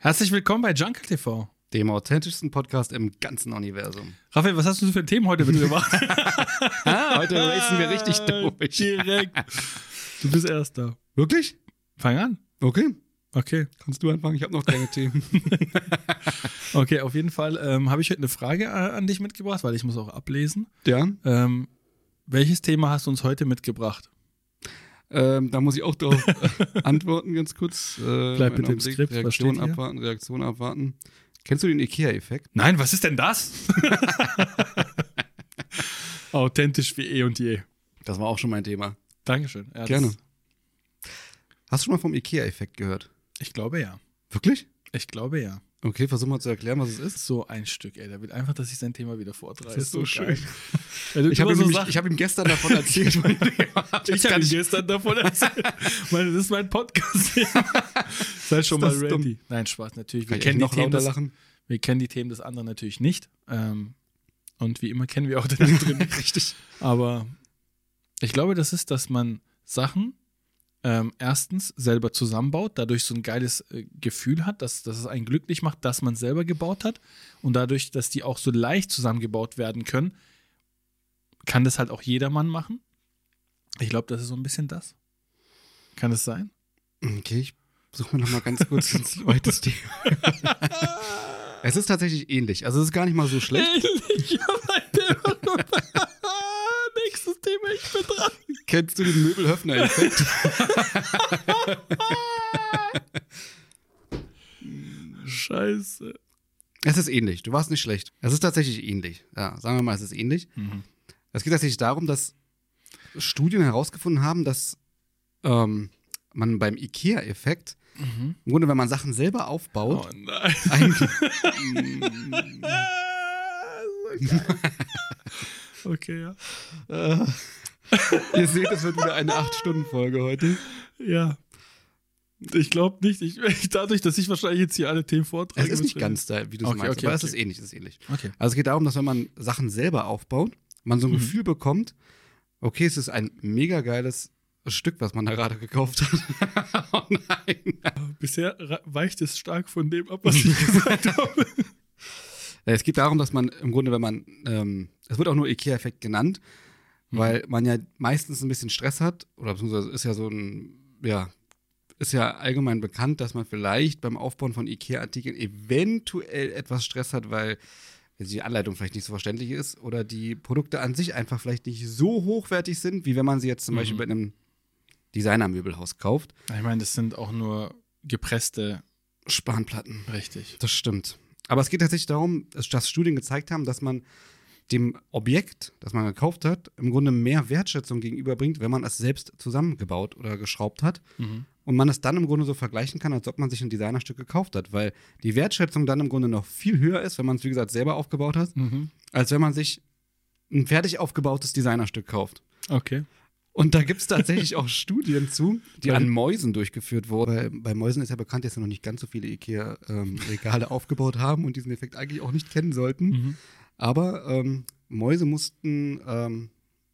Herzlich willkommen bei Jungle TV. Dem authentischsten Podcast im ganzen Universum. Raphael, was hast du für Themen heute mitgebracht? heute racen wir richtig durch. Direkt. Du bist Erster. Wirklich? Fang an. Okay. Okay. Kannst du anfangen? Ich habe noch keine Themen. okay, auf jeden Fall ähm, habe ich heute eine Frage äh, an dich mitgebracht, weil ich muss auch ablesen. Ja. Ähm, welches Thema hast du uns heute mitgebracht? Ähm, da muss ich auch drauf antworten, ganz kurz. Äh, Bleib bitte im Skript. Reaktion abwarten, Reaktion abwarten. Kennst du den IKEA-Effekt? Nein, was ist denn das? Authentisch wie eh und je. Das war auch schon mein Thema. Dankeschön. Ja, Gerne. Hast du schon mal vom IKEA-Effekt gehört? Ich glaube ja. Wirklich? Ich glaube ja. Okay, versuch mal zu erklären, was es ist. So ein Stück, ey. Der will einfach, dass ich sein Thema wieder vortrage. Das ist so, so schön. Ja, ich habe ihm, hab ihm, gestern davon erzählt. ich habe ihm gestern davon erzählt. das ist mein Podcast. Sei schon mal ready. Dumm? Nein, Spaß, natürlich. Wir kennen, die Themen des, wir kennen die Themen des anderen natürlich nicht. Ähm, und wie immer kennen wir auch den anderen. Richtig. Aber ich glaube, das ist, dass man Sachen ähm, erstens selber zusammenbaut, dadurch so ein geiles äh, Gefühl hat, dass, dass es einen glücklich macht, dass man selber gebaut hat und dadurch, dass die auch so leicht zusammengebaut werden können, kann das halt auch jedermann machen. Ich glaube, das ist so ein bisschen das. Kann es sein? Okay, ich suche mir noch mal ganz kurz ein zweites Thema. es ist tatsächlich ähnlich. Also es ist gar nicht mal so schlecht. Ähnlich, Nächstes Thema, ich bin dran. Kennst du den Möbelhöfner-Effekt? Scheiße. Es ist ähnlich. Du warst nicht schlecht. Es ist tatsächlich ähnlich. Ja, sagen wir mal, es ist ähnlich. Mhm. Es geht tatsächlich darum, dass Studien herausgefunden haben, dass ähm, man beim IKEA-Effekt mhm. im Grunde, wenn man Sachen selber aufbaut, oh nein. okay, ja. Äh, ihr seht, es wird wieder eine 8-Stunden-Folge heute. Ja. Ich glaube nicht. Ich, dadurch, dass ich wahrscheinlich jetzt hier alle Themen vortrage. Es ist nicht ganz da, wie du es okay, meinst, okay, aber okay. es ist ähnlich, es ist ähnlich. Okay. Also es geht darum, dass wenn man Sachen selber aufbaut, man so ein mhm. Gefühl bekommt, okay, es ist ein mega geiles Stück, was man da gerade gekauft hat. oh nein. Bisher weicht es stark von dem ab, was ich gesagt habe. Es geht darum, dass man im Grunde, wenn man, ähm, es wird auch nur IKEA-Effekt genannt, mhm. weil man ja meistens ein bisschen Stress hat, oder beziehungsweise ist ja so ein, ja, ist ja allgemein bekannt, dass man vielleicht beim Aufbauen von IKEA-Artikeln eventuell etwas Stress hat, weil die Anleitung vielleicht nicht so verständlich ist oder die Produkte an sich einfach vielleicht nicht so hochwertig sind, wie wenn man sie jetzt zum mhm. Beispiel bei einem Designermöbelhaus kauft. Ich meine, das sind auch nur gepresste Spanplatten. Richtig. Das stimmt. Aber es geht tatsächlich darum, dass Studien gezeigt haben, dass man dem Objekt, das man gekauft hat, im Grunde mehr Wertschätzung gegenüberbringt, wenn man es selbst zusammengebaut oder geschraubt hat. Mhm. Und man es dann im Grunde so vergleichen kann, als ob man sich ein Designerstück gekauft hat, weil die Wertschätzung dann im Grunde noch viel höher ist, wenn man es, wie gesagt, selber aufgebaut hat, mhm. als wenn man sich ein fertig aufgebautes Designerstück kauft. Okay. Und da gibt es tatsächlich auch Studien zu, die an Mäusen durchgeführt wurden. Bei, bei, Mäusen ist ja bekannt, dass sie noch nicht ganz so viele IKEA-Regale ähm, aufgebaut haben und diesen Effekt eigentlich auch nicht kennen sollten. Mhm. Aber ähm, Mäuse mussten, ähm,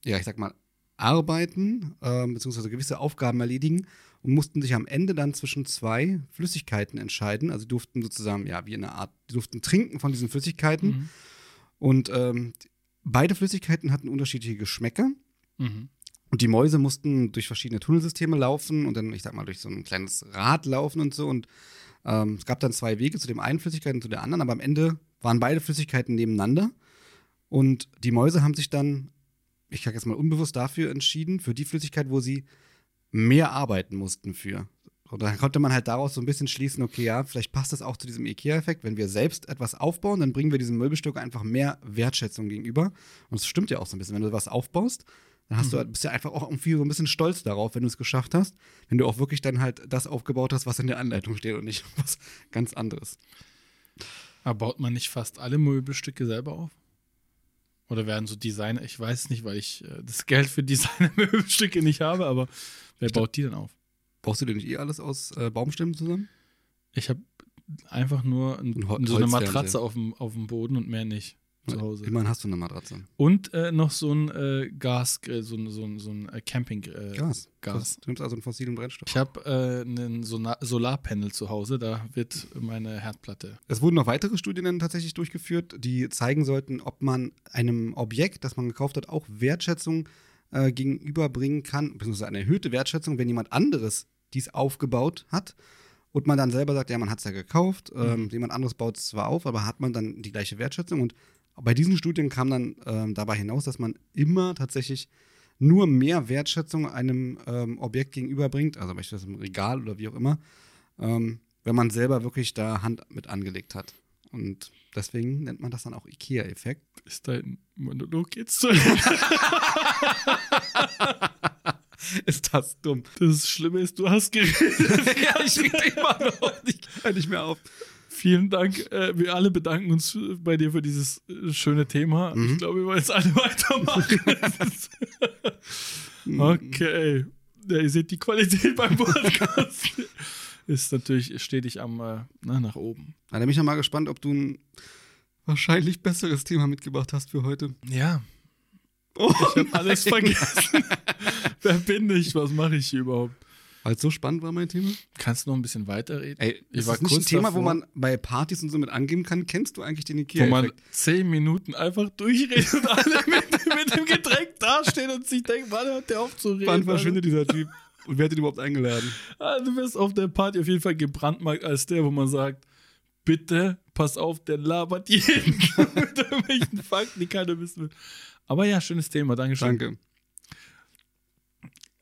ja, ich sag mal, arbeiten, ähm, beziehungsweise gewisse Aufgaben erledigen und mussten sich am Ende dann zwischen zwei Flüssigkeiten entscheiden. Also durften sozusagen, ja, wie eine Art, die durften trinken von diesen Flüssigkeiten. Mhm. Und ähm, beide Flüssigkeiten hatten unterschiedliche Geschmäcker. Mhm. Und die Mäuse mussten durch verschiedene Tunnelsysteme laufen und dann, ich sag mal, durch so ein kleines Rad laufen und so. Und ähm, es gab dann zwei Wege zu dem einen Flüssigkeit und zu der anderen, aber am Ende waren beide Flüssigkeiten nebeneinander. Und die Mäuse haben sich dann, ich sag jetzt mal unbewusst dafür entschieden, für die Flüssigkeit, wo sie mehr arbeiten mussten für. Und dann konnte man halt daraus so ein bisschen schließen, okay, ja, vielleicht passt das auch zu diesem IKEA-Effekt. Wenn wir selbst etwas aufbauen, dann bringen wir diesem Möbelstück einfach mehr Wertschätzung gegenüber. Und es stimmt ja auch so ein bisschen. Wenn du was aufbaust, dann hast mhm. du, bist du einfach auch irgendwie so ein bisschen stolz darauf, wenn du es geschafft hast, wenn du auch wirklich dann halt das aufgebaut hast, was in der Anleitung steht und nicht was ganz anderes. Aber baut man nicht fast alle Möbelstücke selber auf? Oder werden so Designer, ich weiß nicht, weil ich äh, das Geld für Designer-Möbelstücke nicht habe, aber wer baut die denn auf? Baust du denn nicht eh alles aus äh, Baumstämmen zusammen? Ich habe einfach nur ein, so eine Matratze auf dem, auf dem Boden und mehr nicht. Zu Hause. Immerhin hast du eine Matratze. Und äh, noch so ein äh, Gasgrill, so ein, so ein, so ein äh, Camping äh, Gas. Gas. Du nimmst also einen fossilen Brennstoff. Ich habe äh, einen Sona- Solarpanel zu Hause, da wird meine Herdplatte. Es wurden noch weitere Studien dann tatsächlich durchgeführt, die zeigen sollten, ob man einem Objekt, das man gekauft hat, auch Wertschätzung äh, gegenüberbringen kann, beziehungsweise eine erhöhte Wertschätzung, wenn jemand anderes dies aufgebaut hat und man dann selber sagt, ja, man hat es ja gekauft, ähm, jemand anderes baut es zwar auf, aber hat man dann die gleiche Wertschätzung und bei diesen Studien kam dann ähm, dabei hinaus, dass man immer tatsächlich nur mehr Wertschätzung einem ähm, Objekt gegenüberbringt, also beispielsweise im Regal oder wie auch immer, ähm, wenn man selber wirklich da Hand mit angelegt hat. Und deswegen nennt man das dann auch IKEA-Effekt. Ist dein Monolog jetzt zu? Ist das dumm? Das Schlimme ist, du hast geredet. ja, ich rede immer noch nicht, hör nicht mehr auf. Vielen Dank. Äh, wir alle bedanken uns bei dir für dieses äh, schöne Thema. Mhm. Ich glaube, wir wollen jetzt alle weitermachen. okay. Ja, ihr seht die Qualität beim Podcast. ist natürlich stetig am äh, na, nach oben. Da bin ich ja mal gespannt, ob du ein wahrscheinlich besseres Thema mitgebracht hast für heute. Ja, Oh, ich habe alles vergessen. Wer bin ich? Was mache ich hier überhaupt? Weil es so spannend war, mein Thema. Kannst du noch ein bisschen weiterreden? Ey, Ich ist war das nicht ein Thema, davor. wo man bei Partys und so mit angeben kann? Kennst du eigentlich den Wo man zehn Minuten einfach durchredet und alle mit, mit dem Getränk dastehen und sich denken, wann hört der auf zu reden? Wann verschwindet dieser Typ? Und wer hat ihn überhaupt eingeladen? Also, du wirst auf der Party auf jeden Fall gebrandmarkt als der, wo man sagt, bitte pass auf, der labert jeden mit irgendwelchen Fakten, die keiner wissen will. Aber ja, schönes Thema, Dankeschön. Danke.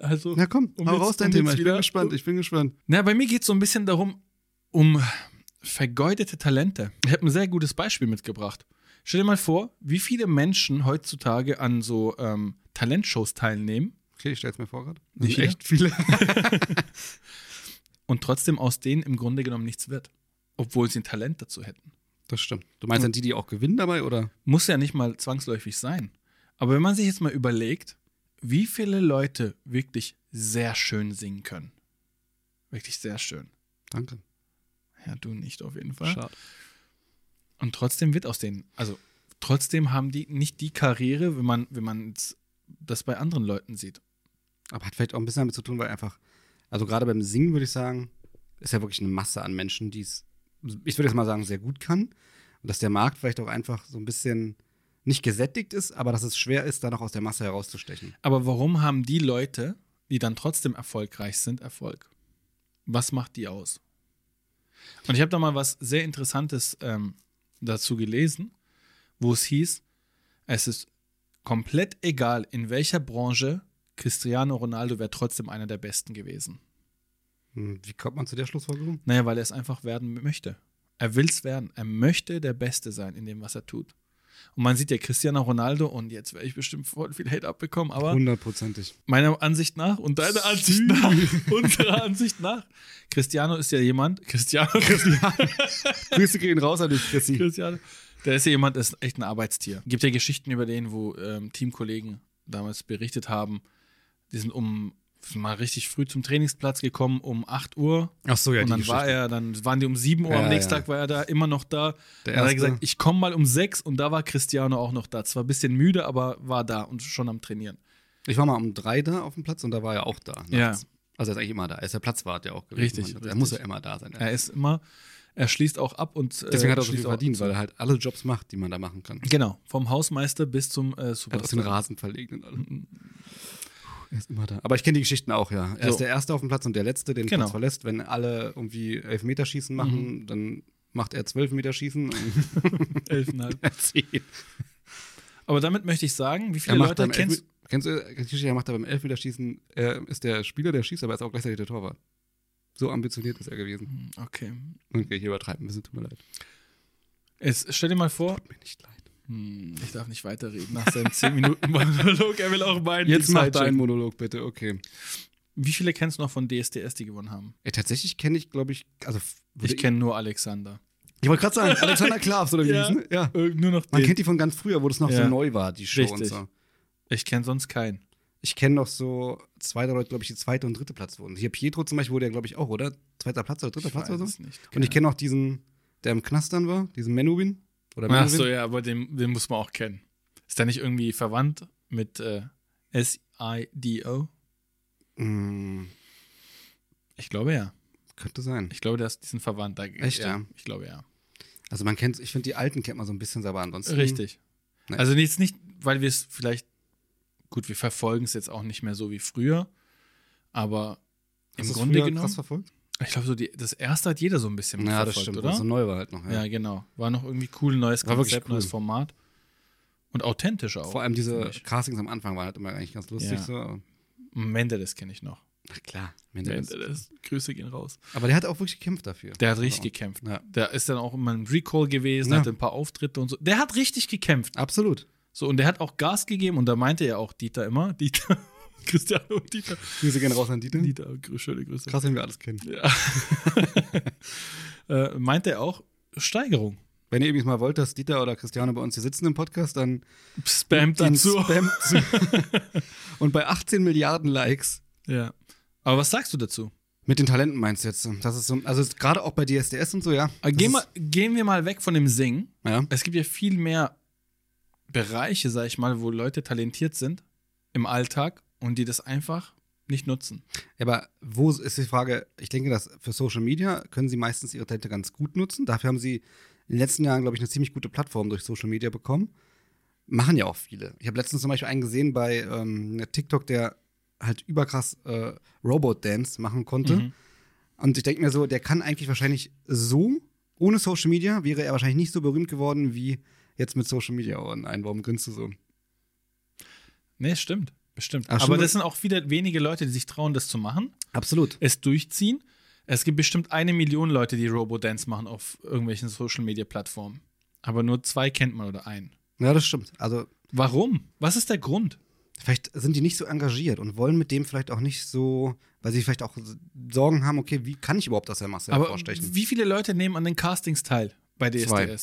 Also, Na komm, Um hau jetzt- raus dein um Thema. Ich bin gespannt, ich bin gespannt. na, bei mir geht es so ein bisschen darum, um vergeudete Talente. Ich habe ein sehr gutes Beispiel mitgebracht. Stell dir mal vor, wie viele Menschen heutzutage an so ähm, Talentshows teilnehmen Okay, ich stell's mir vor gerade. Nicht echt viele. und trotzdem aus denen im Grunde genommen nichts wird. Obwohl sie ein Talent dazu hätten. Das stimmt. Du meinst dann die, die auch gewinnen dabei, oder? Muss ja nicht mal zwangsläufig sein. Aber wenn man sich jetzt mal überlegt, wie viele Leute wirklich sehr schön singen können. Wirklich sehr schön. Danke. Ja, du nicht auf jeden Fall. Schade. Und trotzdem wird aus denen, also trotzdem haben die nicht die Karriere, wenn man, wenn man das bei anderen Leuten sieht. Aber hat vielleicht auch ein bisschen damit zu tun, weil einfach, also gerade beim Singen würde ich sagen, ist ja wirklich eine Masse an Menschen, die es, ich würde jetzt mal sagen, sehr gut kann. Und dass der Markt vielleicht auch einfach so ein bisschen nicht gesättigt ist, aber dass es schwer ist, da noch aus der Masse herauszustechen. Aber warum haben die Leute, die dann trotzdem erfolgreich sind, Erfolg? Was macht die aus? Und ich habe da mal was sehr Interessantes ähm, dazu gelesen, wo es hieß, es ist komplett egal, in welcher Branche Cristiano Ronaldo wäre trotzdem einer der Besten gewesen. Hm, Wie kommt man zu der Schlussfolgerung? Naja, weil er es einfach werden möchte. Er will es werden. Er möchte der Beste sein in dem, was er tut. Und man sieht ja Cristiano Ronaldo und jetzt werde ich bestimmt voll viel Hate abbekommen, aber Hundertprozentig. meiner Ansicht nach und deiner Ansicht nach, unserer Ansicht nach, Cristiano ist ja jemand, Cristiano, Grüße gehen raus an dich, Chrissy. Cristiano, der ist ja jemand, der ist echt ein Arbeitstier. Gibt ja Geschichten über den, wo ähm, Teamkollegen damals berichtet haben, die sind um mal richtig früh zum Trainingsplatz gekommen um 8 Uhr Ach so, ja, und dann war Geschichte. er, dann waren die um 7 Uhr, Ja, am nächsten ja. Tag war er da immer noch da. Der Dann hat er gesagt, ich komme mal um 6 und da war Cristiano auch noch da. Zwar ein bisschen müde, aber war da und schon am Trainieren. Ich war mal um drei da auf dem Platz und da war er auch da. Ja. nachts. Also er ist eigentlich immer da. Er ist der Platzwart ja auch gewesen. Richtig, Er richtig. muss ja immer da sein. Er ist immer, er schließt auch ab und äh, Deswegen hat er so viel auch verdient, weil er halt alle Jobs macht, die man da machen kann. Genau, vom Hausmeister bis zum äh, Er hat auch den Superstar. Rasen verlegt und alles. Er ist immer da. Aber ich kenne die Geschichten auch, ja. Er So. ist der Erste auf dem Platz und der Letzte, den Genau. Platz verlässt. Wenn alle irgendwie Elfmeterschießen machen, dann macht er zwölf Meterschießen und Elfenhalb. er. Aber damit möchte ich sagen, wie viele macht Leute kennst Elfme- Kennst du die Geschichte, er macht da beim Elfmeterschießen, er ist der Spieler, der schießt, aber er ist auch gleichzeitig der Torwart. So ambitioniert ist er gewesen. Okay. Okay, ich übertreibe ein bisschen, tut mir leid. Es, stell dir mal vor, Tut mir nicht leid. Hm, ich darf nicht weiterreden nach seinem 10 Minuten Monolog, er will auch meinen. Jetzt mach deinen. Monolog bitte, okay. Wie viele kennst du noch von DSDS, die gewonnen haben? Ey, tatsächlich kenne ich, glaube ich, also Ich kenne nur Alexander. Ich wollte gerade sagen, Alexander Klavs oder wie Ja. hieß, ne? Ja. Nur noch Man den. kennt die von ganz früher, wo das noch Ja. so neu war, die Show und Richtig. so. Ich kenne sonst keinen. Ich kenne noch so zwei, Leute, glaube ich, die zweite und dritte Platz wurden. Hier Pietro zum Beispiel wurde ja, glaube ich, auch, oder? Zweiter Platz oder dritter Ich Platz weiß oder es so? nicht. Und ich kenne noch diesen, der im Knast dann war, diesen Menubin. Oder Ach so, ja, aber den, den muss man auch kennen. Ist der nicht irgendwie verwandt mit äh, S-I-D-O? Mm, Ich glaube ja. könnte sein. Ich glaube, das, die sind verwandt. Da, Echt, ja? ja? Ich glaube ja. Also man kennt, ich finde, die alten kennt man so ein bisschen, aber ansonsten. Richtig. Nee. Also jetzt nicht, weil wir es vielleicht, gut, wir verfolgen es jetzt auch nicht mehr so wie früher, aber Hast im Grunde früher genommen, krass verfolgt? Ich glaube, so die, das erste hat jeder so ein bisschen Ja, das stimmt. oder? So neu war halt noch. Ja. Ja, genau. War noch irgendwie cool, neues War Konzept, neues cool. Format. Und authentisch auch. Vor allem diese. Castings am Anfang waren halt immer eigentlich ganz lustig. Ja. So. Mendeles kenne ich noch. Na klar, Mendeles. Mendeles. Grüße gehen raus. Aber der hat auch wirklich gekämpft dafür. Der hat richtig Also, gekämpft. Ja. Der ist dann auch immer im Recall gewesen, Ja. hatte ein paar Auftritte und so. Der hat richtig gekämpft. Absolut. So, und der hat auch Gas gegeben und da meinte ja auch Dieter immer, Dieter, Cristiano und Dieter. Grüße gehen raus an Dieter. Dieter, schöne Grüße. Krass, wenn wir alles kennen. Ja. äh, meinte er auch Steigerung. Wenn ihr übrigens mal wollt, dass Dieter oder Christiane bei uns hier sitzen im Podcast, dann, Spamt dann zu. spammt zu. Und bei 18 Milliarden Likes Ja. Aber was sagst du dazu? mit den Talenten meinst du jetzt? Das ist so, also gerade auch bei DSDS und so, ja. Gehen, ist- mal, gehen wir mal weg von dem Singen. Ja. Es gibt ja viel mehr Bereiche, sag ich mal, wo Leute talentiert sind im Alltag und die das einfach nicht nutzen. Aber wo ist die Frage? Ich denke, dass für Social Media können sie meistens ihre Talente ganz gut nutzen. Dafür haben sie in den letzten Jahren, glaube ich, eine ziemlich gute Plattform durch Social Media bekommen. Machen ja auch viele. Ich habe letztens zum Beispiel einen gesehen bei ähm, TikTok, der halt überkrass äh, Robot-Dance machen konnte. Mhm. Und ich denke mir so, der kann eigentlich wahrscheinlich so, ohne Social Media, wäre er wahrscheinlich nicht so berühmt geworden wie jetzt mit Social Media. Oh nein, warum grinst du so? Nee, stimmt. Bestimmt. Ach, Aber das sind auch wieder wenige Leute, die sich trauen, das zu machen, Absolut. es durchziehen. Es gibt bestimmt eine Million Leute, die Robo-Dance machen auf irgendwelchen Social-Media-Plattformen. Aber nur zwei kennt man oder einen. Ja, das stimmt. Also Warum? Was ist der Grund? vielleicht sind die nicht so engagiert und wollen mit dem vielleicht auch nicht so, weil sie vielleicht auch Sorgen haben, okay, wie kann ich überhaupt aus der Masse Aber hervorstechen? wie viele Leute nehmen an den Castings teil bei DSDS? Zwei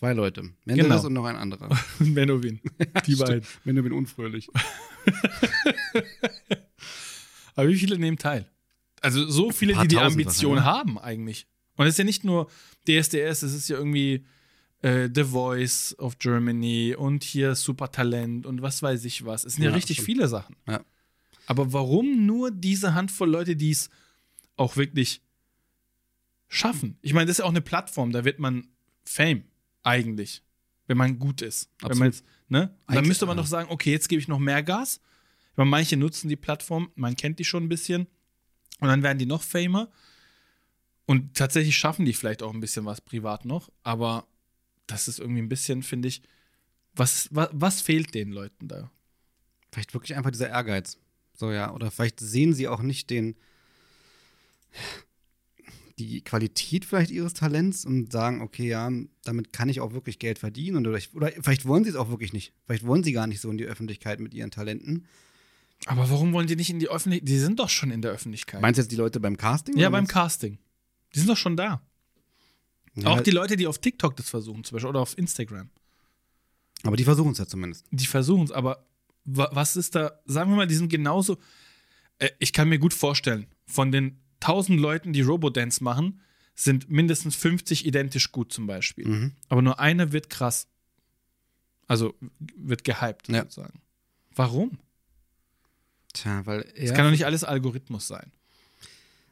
Leute. Menderes Genau. und noch ein anderer. Und Menowin. Die beiden. Bin unfröhlich. Aber wie viele nehmen teil? Also so viele, die die Ambition wahrscheinlich, haben eigentlich. Und es ist ja nicht nur DSDS, es ist ja irgendwie äh, The Voice of Germany und hier Supertalent und was weiß ich was. Es sind ja, Ja, richtig stimmt. viele Sachen. Ja. Aber warum nur diese Handvoll Leute, die es auch wirklich schaffen? Ich meine, das ist ja auch eine Plattform, da wird man Fame eigentlich, wenn man gut ist. Wenn man jetzt, ne? Dann müsste man doch sagen, okay, jetzt gebe ich noch mehr Gas. Weil manche nutzen die Plattform, man kennt die schon ein bisschen. Und dann werden die noch famer. Und tatsächlich schaffen die vielleicht auch ein bisschen was privat noch. Aber das ist irgendwie ein bisschen, finde ich, was, was, was fehlt den Leuten da? Vielleicht wirklich einfach dieser Ehrgeiz. So, ja. Oder vielleicht sehen sie auch nicht den, die Qualität vielleicht ihres Talents und sagen, okay, ja, damit kann ich auch wirklich Geld verdienen. Oder, ich, oder vielleicht wollen sie es auch wirklich nicht. Vielleicht wollen sie gar nicht so in die Öffentlichkeit mit ihren Talenten. Aber warum wollen die nicht in die Öffentlichkeit? Die sind doch schon in der Öffentlichkeit. Meinst du jetzt die Leute beim Casting? ja, beim Casting. Die sind doch schon da. Ja, Auch die Leute, die auf TikTok das versuchen, zum Beispiel, oder auf Instagram. aber die versuchen es ja zumindest. Die versuchen es, aber wa was ist da? Sagen wir mal, die sind genauso. Äh, ich kann mir gut vorstellen, von den 1000 Leuten, die Robodance machen, sind mindestens 50 identisch gut zum Beispiel. Mhm. Aber nur eine wird krass. Also wird gehypt Ja. sozusagen. Warum? Tja, weil Es er, kann doch nicht alles Algorithmus sein.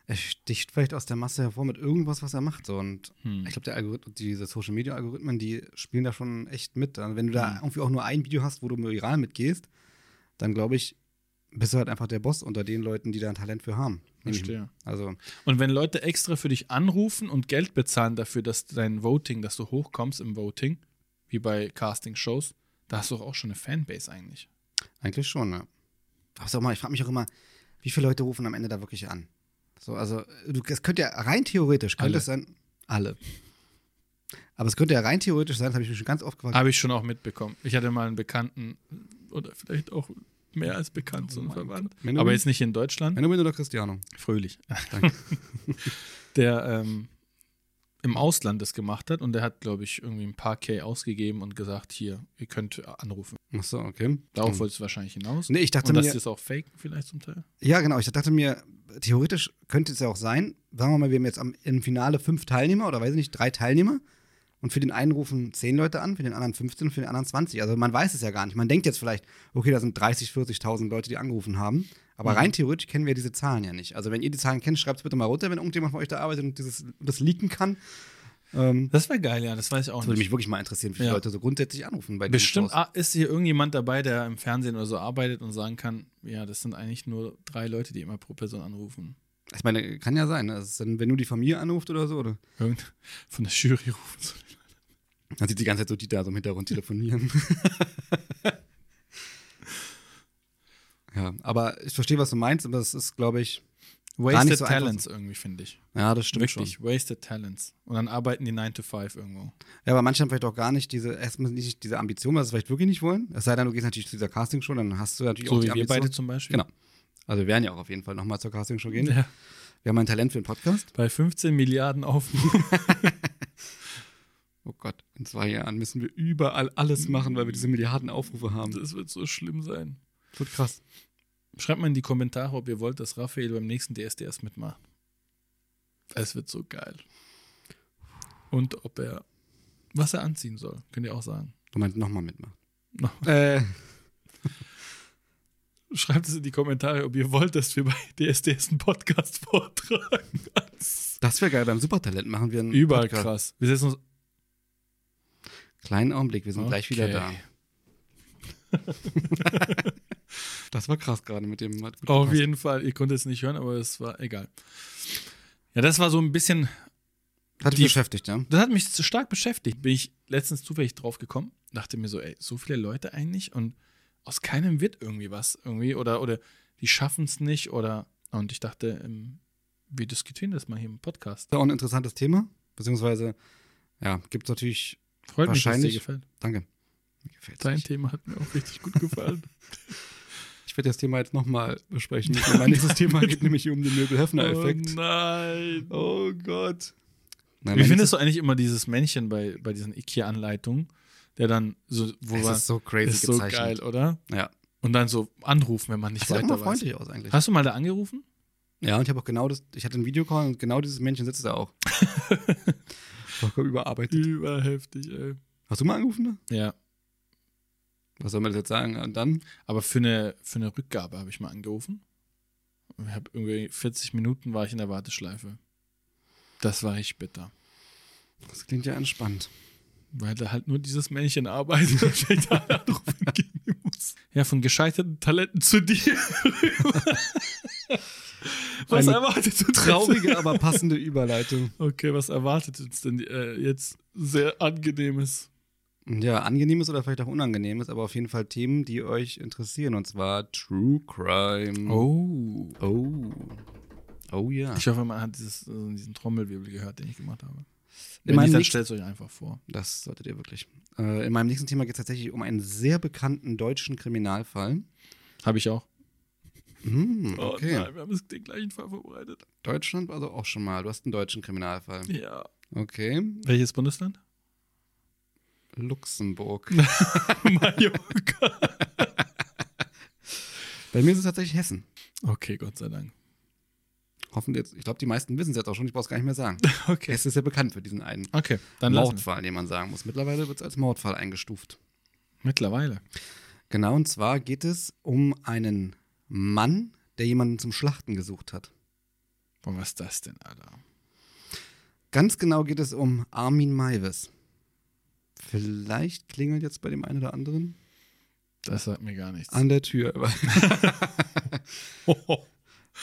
er sticht vielleicht aus der Masse hervor mit irgendwas, was er macht. So. Und Hm. ich glaube, diese Social Media Algorithmen, die spielen da schon echt mit. Wenn du da Hm. irgendwie auch nur ein Video hast, wo du viral mitgehst, dann glaube ich, bist du halt einfach der Boss unter den Leuten, die da ein Talent für haben. Verstehe. Also, Und wenn Leute extra für dich anrufen und Geld bezahlen dafür, dass dein Voting, dass du hochkommst im Voting, wie bei Casting-Shows, da hast du doch auch schon eine Fanbase eigentlich. eigentlich schon, ja. Aber sag mal, ich frage mich auch immer, wie viele Leute rufen am Ende da wirklich an? So, also, du, es könnte ja rein theoretisch, könnte Alle. es sein, alle. Aber es könnte ja rein theoretisch sein, das habe ich mich schon ganz oft gefragt. Habe ich schon auch mitbekommen. Ich hatte mal einen Bekannten oder vielleicht auch mehr als bekannt, so einen Oh du Aber jetzt nicht in Deutschland. Benjamin oder Cristiano? Fröhlich. Danke. Der ähm, im Ausland das gemacht hat und der hat, glaube ich, irgendwie ein paar K ausgegeben und gesagt, hier, ihr könnt anrufen. Ach so, okay. Darauf Hm. wolltest du wahrscheinlich hinaus. Nee, ich dachte und dass mir- das auch faken vielleicht zum Teil. Ja, genau. Ich dachte mir, theoretisch könnte es ja auch sein, sagen wir mal, wir haben jetzt am, im Finale fünf Teilnehmer oder weiß ich nicht, drei Teilnehmer. Und für den einen rufen 10 Leute an, für den anderen 15 und für den anderen 20. Also man weiß es ja gar nicht. Man denkt jetzt vielleicht, okay, da sind 30, 40.000 Leute, die angerufen haben. Aber Mhm. rein theoretisch kennen wir diese Zahlen ja nicht. Also wenn ihr die Zahlen kennt, schreibt es bitte mal runter, wenn irgendjemand von euch da arbeitet und dieses, das leaken kann. Ähm, Das wäre geil, ja, das weiß ich auch das würde nicht. mich wirklich mal interessieren, wie viele Ja. Leute so grundsätzlich anrufen bei Bestimmt ah, ist hier irgendjemand dabei, der im Fernsehen oder so arbeitet und sagen kann, ja, das sind eigentlich nur drei Leute, die immer pro Person anrufen. Ich meine, kann ja sein. Ne? Das ist dann, wenn nur die Familie anruft oder so, oder? Irgend von der Jury rufen. Dann sieht die ganze Zeit so die da so im Hintergrund telefonieren. ja, aber ich verstehe, was du meinst, aber das ist, glaube ich, nicht Wasted so einfach Talents irgendwie, finde ich. ja, das stimmt Wirklich, schon. Wasted Talents. Und dann arbeiten die 9 to 5 irgendwo. Ja, aber manche haben vielleicht auch gar nicht diese, erstmal nicht diese Ambition, weil sie es vielleicht wirklich nicht wollen. Es sei denn, du gehst natürlich zu dieser Castingshow, dann hast du natürlich auch So die wie wir Ambition. beide zum Beispiel. Genau. Also wir werden ja auch auf jeden Fall nochmal zur Castingshow gehen. Ja, Wir haben ein Talent für den Podcast. bei 15 Milliarden Aufrufen. Oh Gott, in zwei Jahren müssen wir überall alles machen, weil wir diese Milliarden Aufrufe haben. Das wird so schlimm sein. Das wird krass. Schreibt mal in die Kommentare, ob ihr wollt, dass Raphael beim nächsten DSDS mitmacht. Es wird so geil. Und ob er, was er anziehen soll, könnt ihr auch sagen. Du meinst nochmal mitmachen. Noch- Äh, Schreibt es in die Kommentare, ob ihr wollt, dass wir bei DSDS einen Podcast vortragen. das wäre geil. Beim Supertalent machen wir einen Überall Podcast. krass. Wir setzen uns. Kleinen Augenblick, wir sind gleich wieder da. Okay. Das war krass gerade mit dem. gut Auf gepasst. jeden Fall. Ihr konntet es nicht hören, aber es war egal. Ja, das war so ein bisschen Hat dich beschäftigt, ja? Das hat mich stark beschäftigt. Bin ich letztens zufällig drauf gekommen, dachte mir so, ey, so viele Leute eigentlich und aus keinem wird irgendwie was irgendwie oder oder die schaffen es nicht oder und ich dachte, ähm, wir diskutieren das mal hier im Podcast. Ist auch ein interessantes Thema. Beziehungsweise, ja, gibt es natürlich. Freut mich, dass dir Wahrscheinlich- gefällt. Danke. Mir gefällt's Dein nicht. Thema hat mir auch richtig gut gefallen. Ich werde das Thema jetzt nochmal besprechen. mein nächstes Thema geht nämlich hier um den Möbel-Höfner-Effekt. Oh nein. Oh Gott. Nein, Wie findest du eigentlich immer dieses Männchen bei, bei diesen IKEA-Anleitungen, der dann so, wo Es man, ist so crazy ist so gezeichnet. geil, oder? Ja. Und dann so anrufen, wenn man nicht Das sieht weiter immer weiß. freundlich aus eigentlich. Hast du mal da angerufen? Ja, und ich habe auch genau das, ich hatte einen Videocall und genau dieses Männchen sitzt da auch. Vollkommen überarbeitet. Überheftig, ey. Hast du mal angerufen? Da? Ja, Was soll man das jetzt sagen? Und dann? aber für eine, für eine Rückgabe habe ich mal angerufen. Ich habe irgendwie 40 Minuten war ich in der Warteschleife. Das war richtig bitter. Das klingt ja entspannt. Weil da halt nur dieses Männchen arbeitet und ich da anrufen gehen muss. Ja, von gescheiterten Talenten zu dir. was Eine erwartet uns Traurige, aber passende Überleitung. Okay, was erwartet uns denn äh, jetzt sehr angenehmes? Ja, angenehmes oder vielleicht auch unangenehmes, aber auf jeden Fall Themen, die euch interessieren. Und zwar True Crime. Oh. Oh. Oh ja. Ich hoffe, man hat dieses, äh, diesen Trommelwirbel gehört, den ich gemacht habe. In Wenn nicht, dann stellt es euch einfach vor. Das solltet ihr wirklich. Äh, in meinem nächsten Thema geht es tatsächlich um einen sehr bekannten deutschen Kriminalfall. Habe ich auch. Hm, Oh okay. nein, wir haben es den gleichen Fall vorbereitet. Deutschland also auch schon mal. Du hast einen deutschen Kriminalfall. Ja. Okay. Welches Bundesland? Luxemburg. Mallorca. Bei mir ist es tatsächlich Hessen. Okay, Gott sei Dank. Hoffen jetzt, ich glaube, die meisten wissen es jetzt auch schon, ich brauche es gar nicht mehr sagen. Okay. Hessen ist ja bekannt für diesen einen Okay, dann lassen wir. Mordfall, den man sagen muss. Mittlerweile wird es als Mordfall eingestuft. Mittlerweile. Genau, und zwar geht es um einen Mann, der jemanden zum Schlachten gesucht hat. Boah, was ist das denn, Alter? Ganz genau geht es um Armin Maivis. Vielleicht klingelt jetzt bei dem einen oder anderen Das sagt mir gar nichts. an der Tür.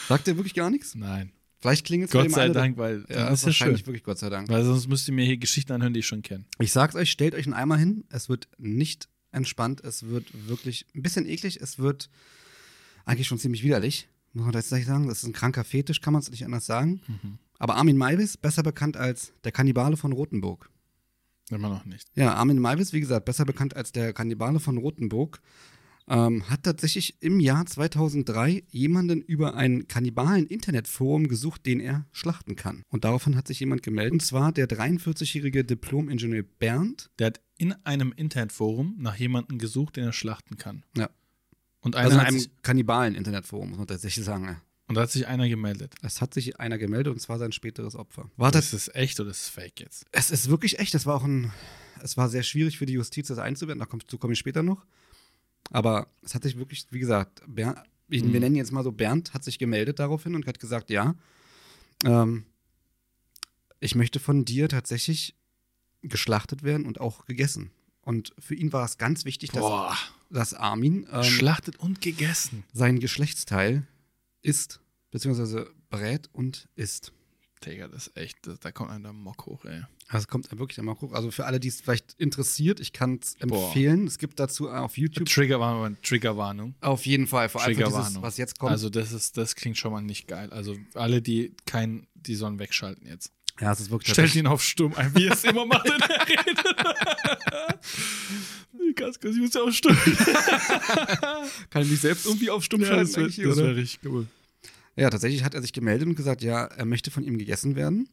Sagt er wirklich gar nichts? Nein. Vielleicht klingelt es bei Gott dem sei Dank, weil Ja, das ist ja schön. wahrscheinlich wirklich Gott sei Dank. Weil sonst müsst ihr mir hier Geschichten anhören, die ich schon kenne. Ich sag's euch, stellt euch einen Eimer hin. Es wird nicht entspannt. Es wird wirklich ein bisschen eklig. Es wird eigentlich schon ziemlich widerlich. Muss man tatsächlich sagen. Das ist ein kranker Fetisch, kann man es nicht anders sagen. Aber Armin Maivis, besser bekannt als der Kannibale von Rothenburg. Immer noch nicht. Ja, Armin Maivis, wie gesagt, besser bekannt als der Kannibale von Rothenburg, ähm, hat tatsächlich im Jahr 2003 jemanden über ein Kannibalen-Internetforum gesucht, den er schlachten kann. Und daraufhin hat sich jemand gemeldet, und zwar der 43-jährige Diplom-Ingenieur Bernd. Der hat in einem Internetforum nach jemandem gesucht, den er schlachten kann. Ja. Und einer Also in einem Kannibalen-Internetforum, muss man tatsächlich sagen. Und da hat sich einer gemeldet. Es hat sich einer gemeldet und zwar sein späteres Opfer. War das, Ist es echt oder ist es fake jetzt? es ist wirklich echt. Es war auch ein, es war sehr schwierig für die Justiz, das einzuwenden. Dazu komme ich später noch. Aber es hat sich wirklich, wie gesagt, Bernd, ich, Mhm. wir nennen ihn jetzt mal so, Bernd hat sich gemeldet daraufhin und hat gesagt, ja, ähm, ich möchte von dir tatsächlich geschlachtet werden und auch gegessen. Und für ihn war es ganz wichtig, dass, dass Armin ähm, schlachtet und gegessen. sein Geschlechtsteil isst, beziehungsweise brät und isst. Digga, das ist echt, das, da kommt einem der Mock hoch, ey. Also es kommt wirklich einmal hoch. Also für alle, die es vielleicht interessiert, ich kann es empfehlen. Es gibt dazu auf YouTube Triggerwarnung, Triggerwarnung. auf jeden Fall, vor allem dieses, was jetzt kommt. Also das ist, das klingt schon mal nicht geil. Also alle, die kein, die sollen wegschalten jetzt. Ja, es ist wirklich Stellt ihn auf stumm ein, wie er es immer macht, wenn er redet. Ganz kurz, ich muss ja auf stumm. Kann ich mich selbst irgendwie auf stumm Ja, schalten das wäre wär richtig cool. Ja, tatsächlich hat er sich gemeldet und gesagt, ja, er möchte von ihm gegessen werden.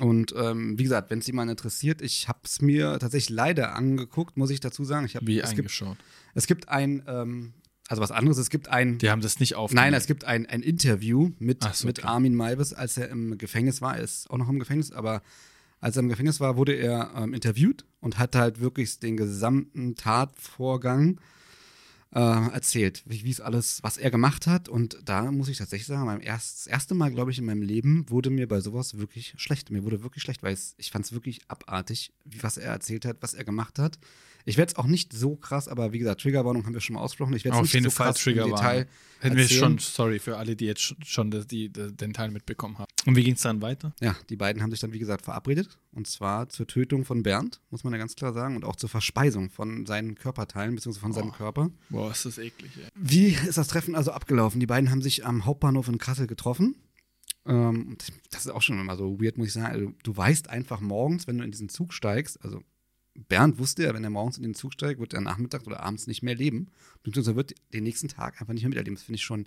Und ähm, wie gesagt, wenn es jemanden interessiert, ich habe es mir tatsächlich leider angeguckt, muss ich dazu sagen. Ich hab, Wie es, gibt, eingeschaut. es gibt ein, ähm, also was anderes, es gibt ein, Die haben das nicht aufgenommen. nein, es gibt ein, ein Interview mit, so, mit okay. Armin Maibes, als er im Gefängnis war. Er ist auch noch im Gefängnis, aber als er im Gefängnis war, wurde er ähm, interviewt und hat halt wirklich den gesamten Tatvorgang äh, erzählt, wie es alles, was er gemacht hat. Und da muss ich tatsächlich sagen, beim erst, das erste Mal, glaube ich, in meinem Leben wurde mir bei sowas wirklich schlecht. Mir wurde wirklich schlecht, weil ich fand es wirklich abartig, wie, was er erzählt hat, was er gemacht hat. Ich werde es auch nicht so krass, aber wie gesagt, Triggerwarnung haben wir schon mal ausgesprochen. Ich werde es Auf nicht jeden so Fall krass im Triggerwarnung. Detail Hätten wir erzählen. schon, sorry für alle, die jetzt sch- schon das, die, die, den Teil mitbekommen haben. Und wie ging es dann weiter? Ja, die beiden haben sich dann, wie gesagt, verabredet. Und zwar zur Tötung von Bernd, muss man ja ganz klar sagen, und auch zur Verspeisung von seinen Körperteilen, beziehungsweise von seinem Oh. Körper. Boah, ist das eklig, ey. Wie ist das Treffen also abgelaufen? Die beiden haben sich am Hauptbahnhof in Kassel getroffen. Ähm, das ist auch schon immer so weird, muss ich sagen. Also, du weißt einfach morgens, wenn du in diesen Zug steigst, also Bernd wusste ja, wenn er morgens in den Zug steigt, wird er nachmittags oder abends nicht mehr leben. Beziehungsweise wird den nächsten Tag einfach nicht mehr miterleben. Das finde ich schon,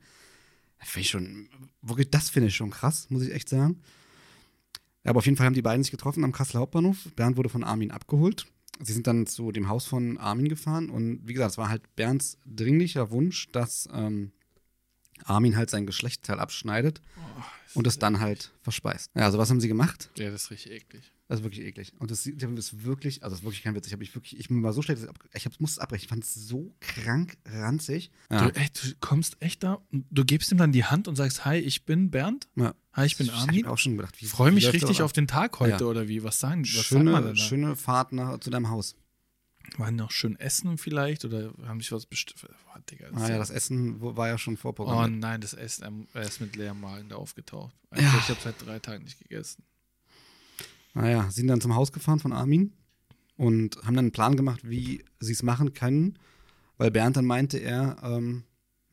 finde ich schon, wirklich, das finde ich schon krass, muss ich echt sagen. Aber auf jeden Fall haben die beiden sich getroffen am Kasseler Hauptbahnhof. Bernd wurde von Armin abgeholt. Sie sind dann zu dem Haus von Armin gefahren und wie gesagt, es war halt Bernds dringlicher Wunsch, dass ähm, Armin halt sein Geschlechtsteil abschneidet und es dann halt verspeist. Ja, also was haben sie gemacht? Ja, das ist richtig eklig. Das ist wirklich eklig. Und das, ist wirklich, also das ist wirklich kein Witz. Ich habe mich wirklich, ich bin mal so schlecht, ich ab- ich hab, musste es abbrechen. Ich fand es so krank ranzig. Ja. Du, echt, du kommst echt da, und du gibst ihm dann die Hand und sagst, hi, ich bin Bernd. ja. Hi, ich bin Ich hab Armin. auch schon gedacht, wie Ich freue mich richtig auf den Tag heute Ja. oder wie? Was sagen, was sagt Schöne, man denn da? schöne Fahrt nach, zu deinem Haus. Waren die noch schön essen vielleicht oder haben sich was bestimmt? Oh, Digga, das Ah ja, das Essen war ja schon Oh vorprogrammiert. nein, das Essen, er ist mit leerem Magen da aufgetaucht. Ja. Also Ich habe seit drei Tagen nicht gegessen. Naja, sind dann zum Haus gefahren von Armin und haben dann einen Plan gemacht, wie sie es machen können, weil Bernd dann meinte, er ähm,